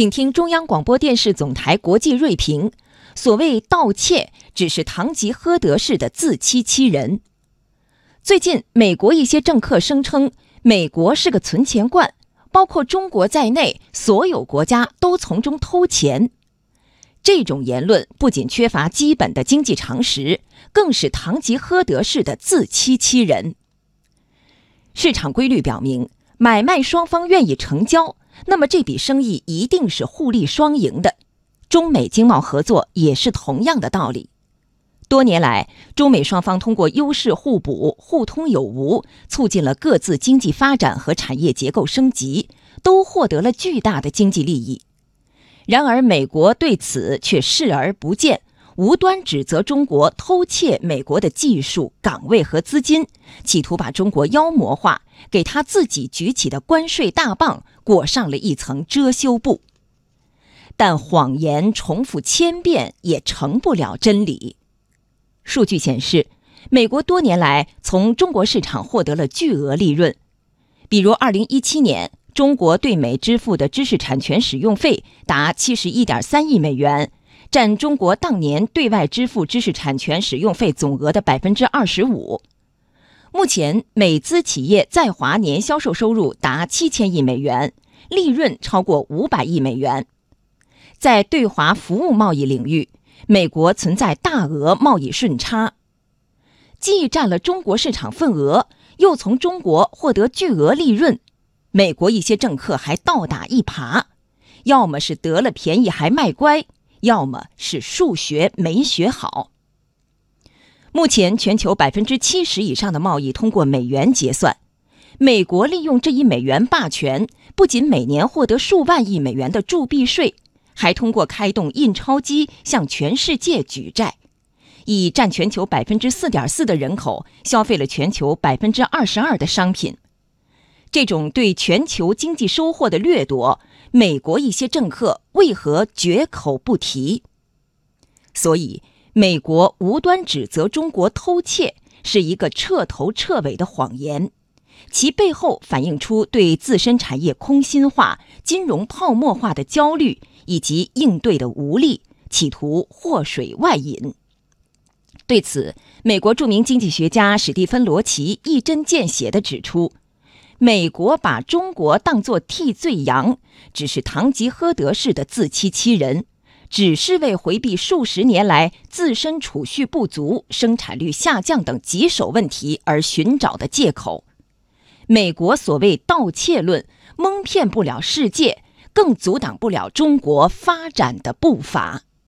请听中央广播电视总台国际锐评：所谓盗窃，只是堂吉诃德式的自欺欺人。最近，美国一些政客声称，美国是个存钱罐，包括中国在内，所有国家都从中偷钱。这种言论不仅缺乏基本的经济常识，更是堂吉诃德式的自欺欺人。市场规律表明，买卖双方愿意成交。那么这笔生意一定是互利双赢的，中美经贸合作也是同样的道理。多年来，中美双方通过优势互补、互通有无，促进了各自经济发展和产业结构升级，都获得了巨大的经济利益。然而，美国对此却视而不见。无端指责中国偷窃美国的技术、岗位和资金，企图把中国妖魔化，给他自己举起的关税大棒裹上了一层遮羞布。但谎言重复千遍也成不了真理。数据显示，美国多年来从中国市场获得了巨额利润，比如2017年，中国对美支付的知识产权使用费达71.3亿美元。占中国当年对外支付知识产权使用费总额的百分之二十五。目前，美资企业在华年销售收入达七千亿美元，利润超过五百亿美元。在对华服务贸易领域，美国存在大额贸易顺差，既占了中国市场份额，又从中国获得巨额利润。美国一些政客还倒打一耙，要么是得了便宜还卖乖。要么是数学没学好。目前，全球百分之七十以上的贸易通过美元结算。美国利用这一美元霸权，不仅每年获得数万亿美元的铸币税，还通过开动印钞机向全世界举债，以占全球百分之四点四的人口，消费了全球百分之二十二的商品。这种对全球经济收获的掠夺。美国一些政客为何绝口不提？所以，美国无端指责中国偷窃是一个彻头彻尾的谎言，其背后反映出对自身产业空心化、金融泡沫化的焦虑以及应对的无力，企图祸水外引。对此，美国著名经济学家史蒂芬·罗奇一针见血地指出。美国把中国当作替罪羊，只是堂吉诃德式的自欺欺人，只是为回避数十年来自身储蓄不足、生产率下降等棘手问题而寻找的借口。美国所谓盗窃论，蒙骗不了世界，更阻挡不了中国发展的步伐。